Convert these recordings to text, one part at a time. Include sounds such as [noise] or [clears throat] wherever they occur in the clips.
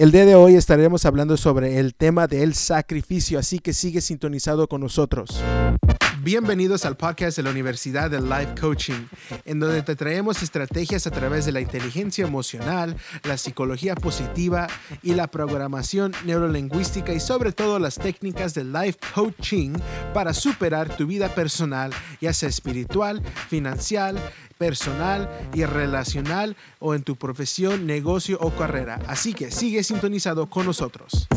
El día de hoy estaremos hablando sobre el tema del sacrificio, así que sigue sintonizado con nosotros. Bienvenidos al podcast de la Universidad de Life Coaching, en donde te traemos estrategias a través de la inteligencia emocional, la psicología positiva y la programación neurolingüística y sobre todo las técnicas de life coaching para superar tu vida personal, ya sea espiritual, financiera, personal y relacional o en tu profesión, negocio o carrera. Así que sigue sintonizado con nosotros.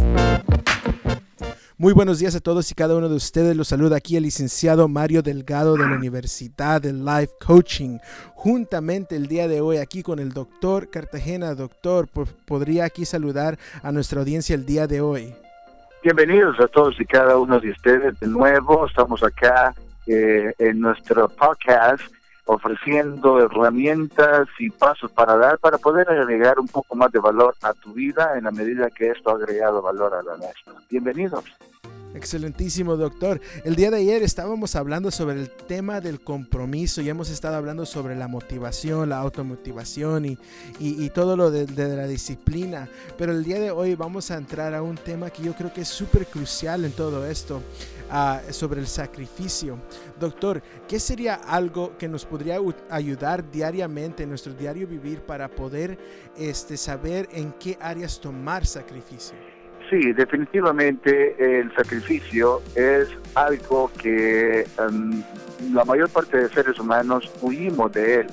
Muy buenos días a todos y cada uno de ustedes. Los saluda aquí el licenciado Mario Delgado de la Universidad de Life Coaching. Juntamente el día de hoy aquí con el doctor Cartagena. Doctor, ¿podría aquí saludar a nuestra audiencia el día de hoy? Bienvenidos a todos y cada uno de ustedes de nuevo. Estamos acá eh, en nuestro podcast ofreciendo herramientas y pasos para dar para poder agregar un poco más de valor a tu vida en la medida que esto ha agregado valor a la nuestra. Bienvenidos. Excelentísimo, doctor. El día de ayer estábamos hablando sobre el tema del compromiso y hemos estado hablando sobre la motivación, la automotivación y, y, todo lo de, la disciplina. Pero el día de hoy vamos a entrar a un tema que yo creo que es súper crucial en todo esto, uh, sobre el sacrificio. Doctor, ¿qué sería algo que nos podría ayudar diariamente en nuestro diario vivir para poder este, saber en qué áreas tomar sacrificio? Sí, definitivamente el sacrificio es algo que em, la mayor parte de seres humanos huimos de él,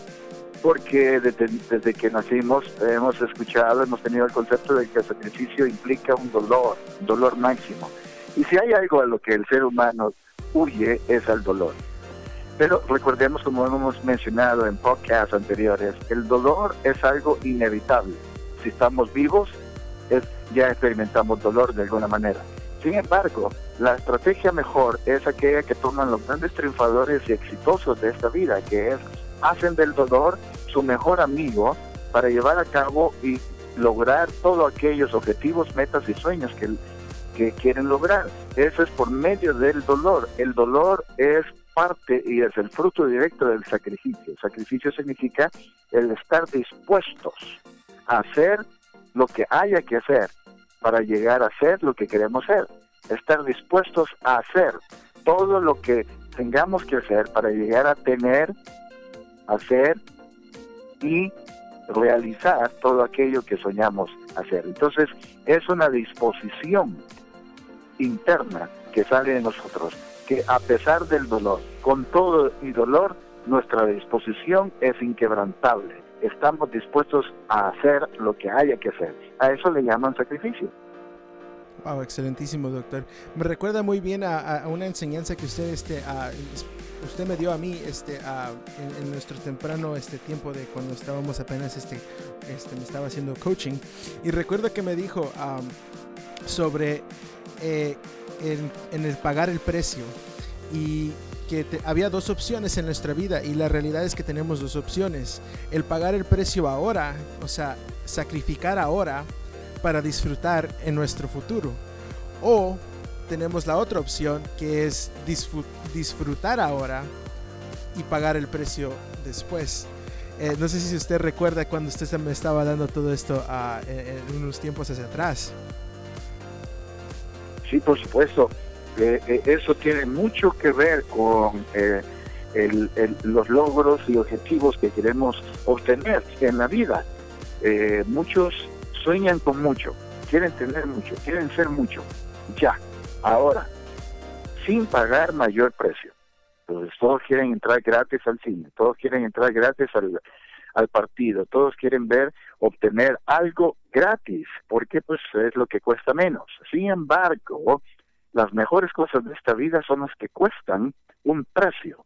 porque desde, que nacimos hemos escuchado, hemos tenido el concepto de que el sacrificio implica un dolor, dolor máximo. Y si hay algo a lo que el ser humano huye es al dolor. Pero recordemos, como hemos mencionado en podcasts anteriores, el dolor es algo inevitable. Si estamos vivos, ya experimentamos dolor de alguna manera. Sin embargo, la estrategia mejor es aquella que toman los grandes triunfadores y exitosos de esta vida, que es hacen del dolor su mejor amigo para llevar a cabo y lograr todos aquellos objetivos, metas y sueños que, que quieren lograr. Eso es por medio del dolor. El dolor es parte y es el fruto directo del sacrificio. sacrificio significa el estar dispuestos a hacer lo que haya que hacer para llegar a ser lo que queremos ser. Estar dispuestos a hacer todo lo que tengamos que hacer para llegar a tener, hacer y realizar todo aquello que soñamos hacer. Entonces, es una disposición interna que sale de nosotros, que a pesar del dolor, con todo y dolor, nuestra disposición es inquebrantable estamos dispuestos a hacer lo que haya que hacer. A eso le llaman sacrificio. Wow, excelentísimo, doctor. Me recuerda muy bien a, una enseñanza que usted, este, usted me dio a mí, este, en, nuestro temprano este tiempo de cuando estábamos apenas, este, este, me estaba haciendo coaching. Y recuerdo que me dijo sobre eh, en el pagar el precio y que había dos opciones en nuestra vida y la realidad es que tenemos dos opciones. El pagar el precio ahora, o sea, sacrificar ahora para disfrutar en nuestro futuro. O tenemos la otra opción que es disfrutar ahora y pagar el precio después. Eh, no sé si usted recuerda cuando usted me estaba dando todo esto ah, en unos tiempos hacia atrás. Sí, por supuesto. Eh, eso tiene mucho que ver con eh, los logros y objetivos que queremos obtener en la vida. Eh, muchos sueñan con mucho, quieren tener mucho, quieren ser mucho, ya, ahora, sin pagar mayor precio. Entonces todos quieren entrar gratis al cine, todos quieren entrar gratis al, al partido, todos quieren ver, obtener algo gratis, porque pues es lo que cuesta menos. Sin embargo, las mejores cosas de esta vida son las que cuestan un precio.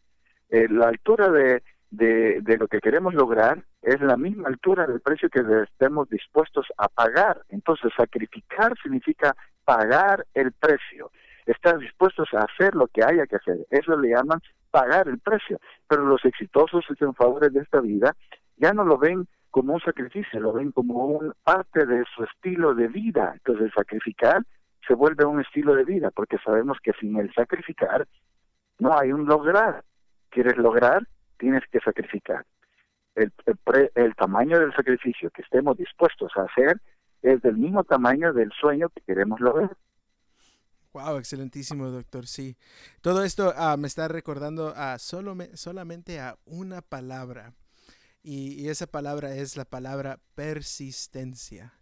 Eh, la altura de, de, lo que queremos lograr es la misma altura del precio que estemos dispuestos a pagar. Entonces, sacrificar significa pagar el precio. Estar dispuestos a hacer lo que haya que hacer. Eso le llaman pagar el precio. Pero los exitosos y triunfadores de esta vida ya no lo ven como un sacrificio, lo ven como un parte de su estilo de vida. Entonces, sacrificar se vuelve un estilo de vida, porque sabemos que sin el sacrificar no hay un lograr. ¿Quieres lograr? Tienes que sacrificar. El, el, tamaño del sacrificio que estemos dispuestos a hacer es del mismo tamaño del sueño que queremos lograr. Wow, excelentísimo, doctor. Sí. Todo esto ah, me está recordando a solo solamente a una palabra. Y, esa palabra es la palabra persistencia.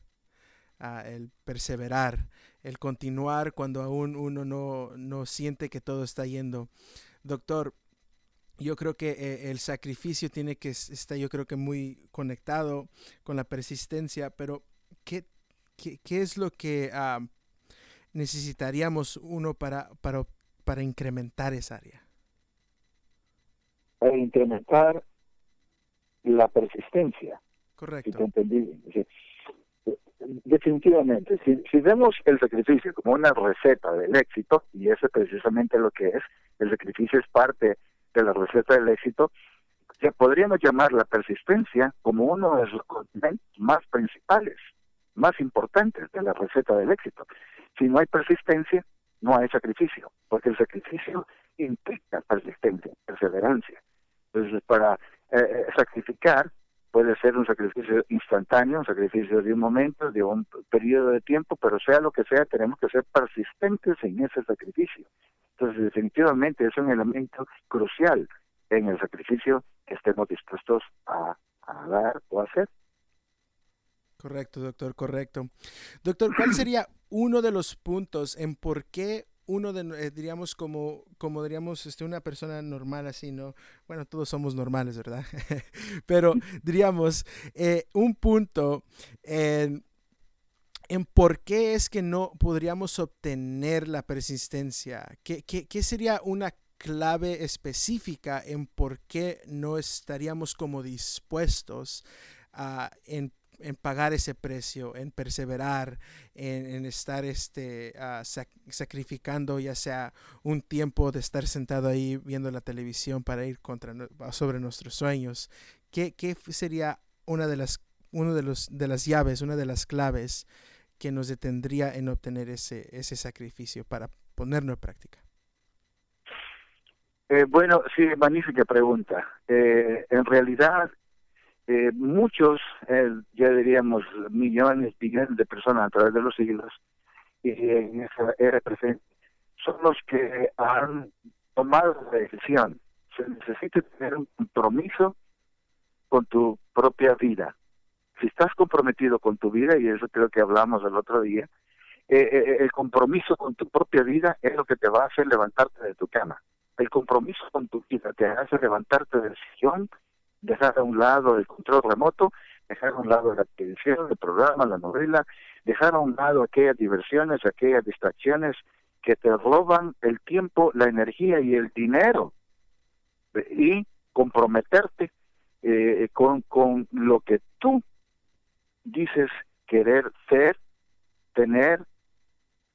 Ah, el perseverar, el continuar cuando aún uno no, no siente que todo está yendo. Doctor, yo creo que eh, el sacrificio tiene que estar, yo creo que muy conectado con la persistencia, pero ¿qué, qué, es lo que ah, necesitaríamos uno para, para, para incrementar esa área? Para incrementar la persistencia. Correcto. Definitivamente, si, vemos el sacrificio como una receta del éxito, y eso es precisamente lo que es, el sacrificio es parte de la receta del éxito, ya podríamos llamar la persistencia como uno de los componentes más principales, más importantes de la receta del éxito. Si no hay persistencia, no hay sacrificio, porque el sacrificio implica persistencia, perseverancia. Entonces, para eh, eh, sacrificar puede ser un sacrificio instantáneo, un sacrificio de un momento, de un periodo de tiempo, pero sea lo que sea, tenemos que ser persistentes en ese sacrificio. Entonces, definitivamente es un elemento crucial en el sacrificio que estemos dispuestos a, a dar o hacer. Correcto, doctor, correcto. Doctor, ¿cuál sería uno de los puntos en por qué uno de, eh, diríamos, como, como diríamos, este, una persona normal así, ¿no? Bueno, todos somos normales, ¿verdad? [laughs] Pero diríamos, eh, un punto en, en por qué es que no podríamos obtener la persistencia. ¿Qué, qué, qué sería una clave específica en por qué no estaríamos como dispuestos a, en en pagar ese precio, en perseverar, en, estar este, ah, sacrificando ya sea un tiempo de estar sentado ahí viendo la televisión para ir contra, sobre nuestros sueños. ¿Qué, qué sería una de las, uno de, los, de las llaves, una de las claves que nos detendría en obtener ese, ese sacrificio para ponerlo en práctica? Eh, bueno, sí, magnífica pregunta. Eh, en realidad, eh, muchos, eh, ya diríamos millones, billones de personas a través de los siglos, en esa era presente, son los que han tomado la decisión. Se necesita tener un compromiso con tu propia vida. Si estás comprometido con tu vida, y eso creo que hablamos el otro día, eh, el compromiso con tu propia vida es lo que te va a hacer levantarte de tu cama. El compromiso con tu vida te hace levantarte del sillón dejar a un lado el control remoto, dejar a un lado la televisión, el programa, la novela, dejar a un lado aquellas diversiones, aquellas distracciones que te roban el tiempo, la energía y el dinero y comprometerte eh, con, con lo que tú dices querer ser, tener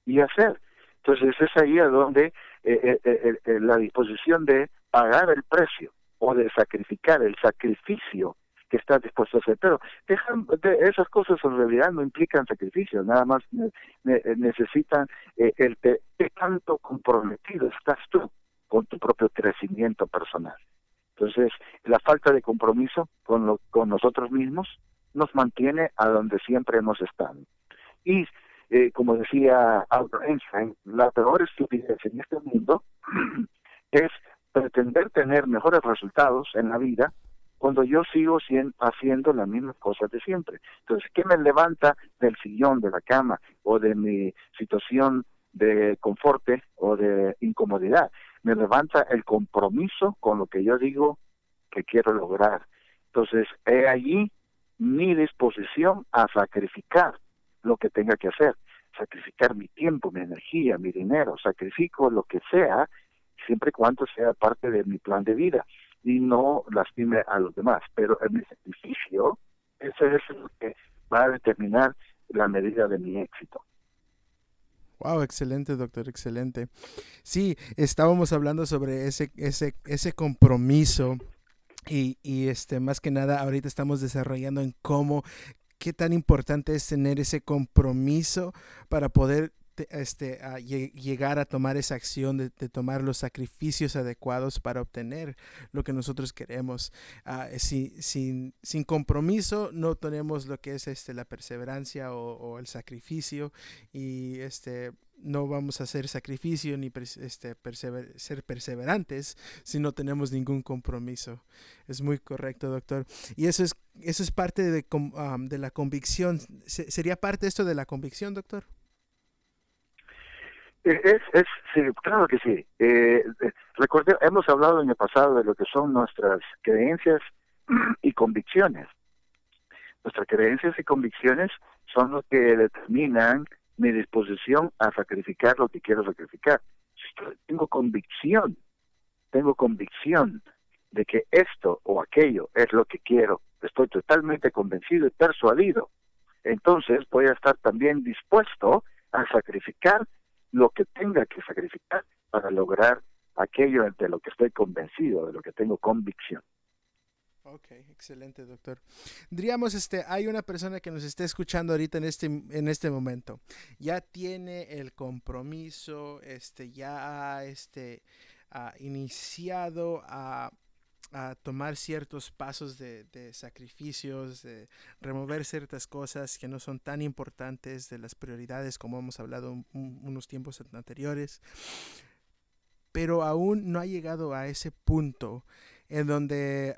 y hacer. Entonces es ahí a donde eh, eh, la disposición de pagar el precio o de sacrificar, el sacrificio que estás dispuesto a hacer. Pero esas cosas en realidad no implican sacrificio, nada más necesitan eh, el qué tanto comprometido estás tú con tu propio crecimiento personal. Entonces, la falta de compromiso con, lo, con nosotros mismos nos mantiene a donde siempre hemos estado. Y, eh, como decía Albert Einstein, la peor estupidez en este mundo [clears throat] es pretender tener mejores resultados en la vida cuando yo sigo haciendo las mismas cosas de siempre. Entonces, ¿qué me levanta del sillón, de la cama o de mi situación de confort o de incomodidad? Me levanta el compromiso con lo que yo digo que quiero lograr. Entonces, he allí mi disposición a sacrificar lo que tenga que hacer, sacrificar mi tiempo, mi energía, mi dinero, sacrifico lo que sea siempre y cuando sea parte de mi plan de vida y no lastime a los demás. Pero en mi sacrificio, ese es lo que va a determinar la medida de mi éxito. Wow, excelente, doctor, excelente. Sí, estábamos hablando sobre ese, ese, ese compromiso y, y este, más que nada, ahorita estamos desarrollando en cómo, qué tan importante es tener ese compromiso para poder este, a llegar a tomar esa acción de, tomar los sacrificios adecuados para obtener lo que nosotros queremos. Ah, sin, sin, compromiso no tenemos lo que es este, la perseverancia o, el sacrificio y este, no vamos a hacer sacrificio ni este, ser perseverantes si no tenemos ningún compromiso. Es muy correcto, doctor. Y eso es, eso es parte de, de la convicción. ¿Sería parte esto de la convicción, doctor? Eh, es, es sí, claro que sí. Eh, eh hemos hablado en el pasado de lo que son nuestras creencias [clears throat] y convicciones. Nuestras creencias y convicciones son lo que determinan mi disposición a sacrificar lo que quiero sacrificar. Tengo convicción, tengo convicción de que esto o aquello es lo que quiero. Estoy totalmente convencido y persuadido. Entonces voy a estar también dispuesto a sacrificar lo que tenga que sacrificar para lograr aquello de lo que estoy convencido, de lo que tengo convicción. Ok, excelente, doctor. Diríamos, este, hay una persona que nos está escuchando ahorita en este, en este momento. Ya tiene el compromiso, este, ya ha este, iniciado a, tomar ciertos pasos de, sacrificios, de remover ciertas cosas que no son tan importantes de las prioridades como hemos hablado unos tiempos anteriores. Pero aún no ha llegado a ese punto en donde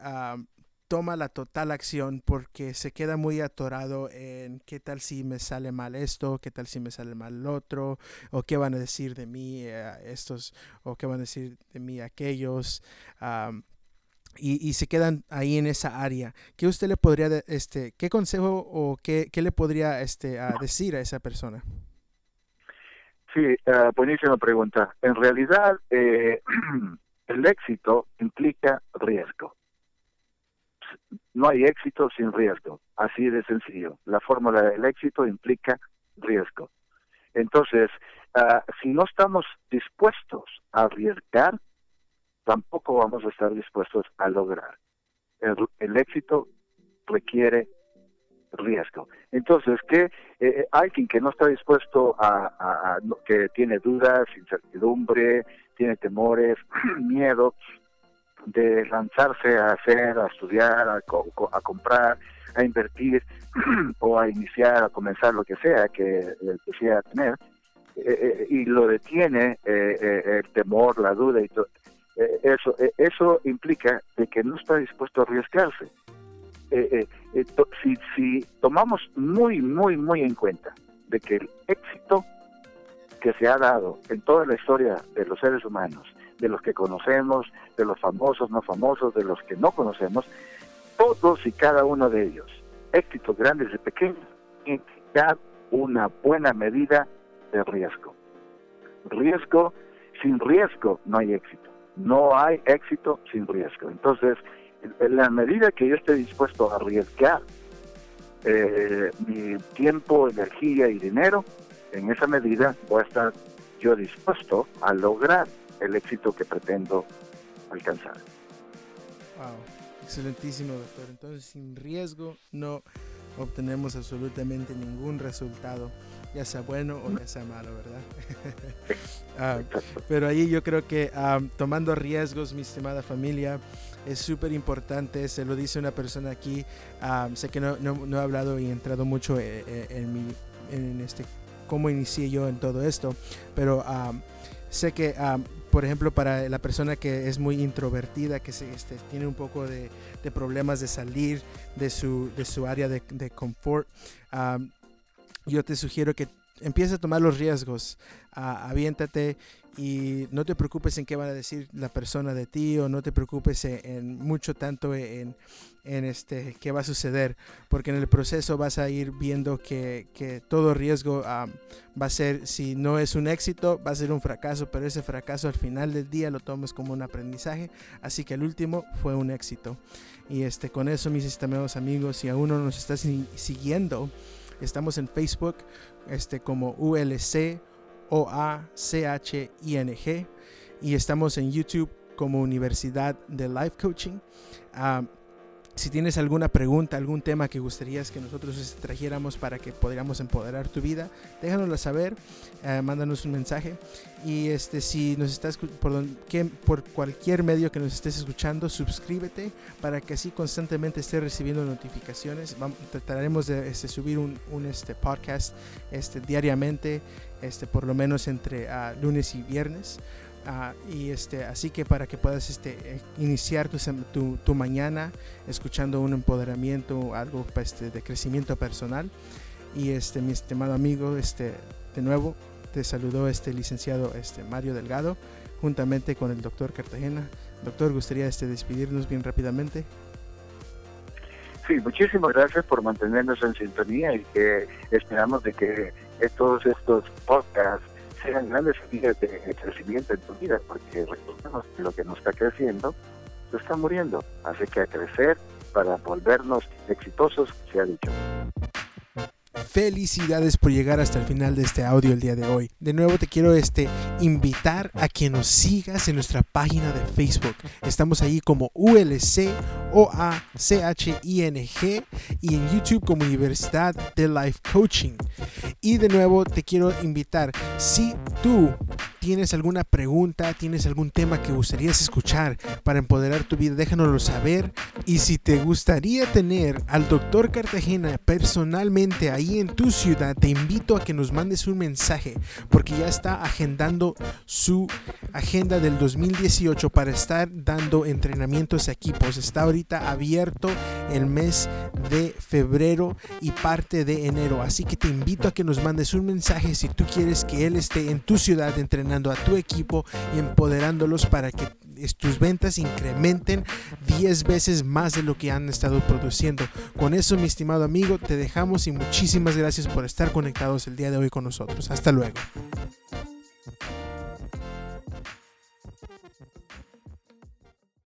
toma la total acción porque se queda muy atorado en qué tal si me sale mal esto, qué tal si me sale mal lo otro, o qué van a decir de mí eh, estos, o qué van a decir de mí aquellos. Y, se quedan ahí en esa área. ¿Qué usted le podría, este, qué consejo o qué, qué le podría este, decir a esa persona? Sí, uh, buenísima pregunta. En realidad, eh, [clears throat] el éxito implica riesgo no hay éxito sin riesgo, así de sencillo. La fórmula del éxito implica riesgo. Entonces, ah, si no estamos dispuestos a arriesgar, tampoco vamos a estar dispuestos a lograr. El, éxito requiere riesgo. Entonces, que eh, eh, alguien que no está dispuesto a, que tiene dudas, incertidumbre, tiene temores, [clears throat] miedo, de lanzarse a hacer, a estudiar, a, a comprar, a invertir [clears throat] o a iniciar, a comenzar lo que sea que quisiera tener, eh, eh, y lo detiene eh, el temor, la duda y todo. eso, eso implica de que no está dispuesto a arriesgarse. si, si tomamos muy, muy, muy en cuenta de que el éxito que se ha dado en toda la historia de los seres humanos de los que conocemos, de los famosos, no famosos, de los que no conocemos, todos y cada uno de ellos, éxitos grandes y pequeños, dar una buena medida de riesgo. Riesgo, sin riesgo no hay éxito. No hay éxito sin riesgo. Entonces, en la medida que yo esté dispuesto a arriesgar eh, mi tiempo, energía y dinero, en esa medida voy a estar yo dispuesto a lograr el éxito que pretendo alcanzar. Wow, excelentísimo doctor. Entonces sin riesgo no obtenemos absolutamente ningún resultado, ya sea bueno o ya sea malo, ¿verdad? [laughs] Ah, pero ahí yo creo que ah, tomando riesgos, mi estimada familia, es súper importante, se lo dice una persona aquí, ah, sé que no, no, no, he hablado y entrado mucho eh, eh, en, mi, en este, cómo inicié yo en todo esto, pero sé que por ejemplo, para la persona que es muy introvertida, que se, este, tiene un poco de, problemas de salir de su, de su área de, confort, yo te sugiero que empieces a tomar los riesgos, aviéntate y no te preocupes en qué van a decir la persona de ti o no te preocupes en, mucho tanto en, en, este qué va a suceder porque en el proceso vas a ir viendo que, que todo riesgo va a ser si no es un éxito va a ser un fracaso pero ese fracaso al final del día lo tomas como un aprendizaje. Así que el último fue un éxito. Y este con eso mis estimados amigos si aún no nos estás siguiendo estamos en Facebook este como ULC o-A-C-H-I-N-G. Y estamos en YouTube como Universidad de Life Coaching. Ah, si tienes alguna pregunta, algún tema que gustarías que nosotros este, trajéramos para que podamos empoderar tu vida, déjanoslo saber, eh, mándanos un mensaje. Y este, si nos estás por, cualquier medio que nos estés escuchando, suscríbete para que así constantemente estés recibiendo notificaciones. Vamos, trataremos de este, subir un, este, podcast este, diariamente, este, por lo menos entre uh, lunes y viernes. Uh, y este, así que para que puedas este, eh, iniciar tu, tu, tu, mañana escuchando un empoderamiento, algo este, de crecimiento personal. Y este, mi estimado amigo, este, de nuevo, te saludó este licenciado este, Mario Delgado, juntamente con el doctor Cartagena. Doctor, gustaría este, despedirnos bien rápidamente. Sí, muchísimas gracias por mantenernos en sintonía y que esperamos de que todos estos podcasts sean grandes semillas de crecimiento en tu vida, porque recordemos que lo que nos está creciendo se está muriendo. Así que a crecer para volvernos exitosos, se ha dicho. Felicidades por llegar hasta el final de este audio el día de hoy. De nuevo te quiero este, invitar a que nos sigas en nuestra página de Facebook. Estamos ahí como ULC o A C H I N G y en YouTube como Universidad de Life Coaching. Y de nuevo te quiero invitar, si tú tienes alguna pregunta, tienes algún tema que gustarías escuchar para empoderar tu vida, déjanoslo saber. Y si te gustaría tener al doctor Cartagena personalmente ahí en tu ciudad, te invito a que nos mandes un mensaje porque ya está agendando su agenda del 2018 para estar dando entrenamientos a equipos. Está abierto el mes de febrero y parte de enero. Así que te invito a que nos mandes un mensaje si tú quieres que él esté en tu ciudad entrenando a tu equipo y empoderándolos para que tus ventas incrementen 10 veces más de lo que han estado produciendo. Con eso, mi estimado amigo, te dejamos y muchísimas gracias por estar conectados el día de hoy con nosotros. Hasta luego.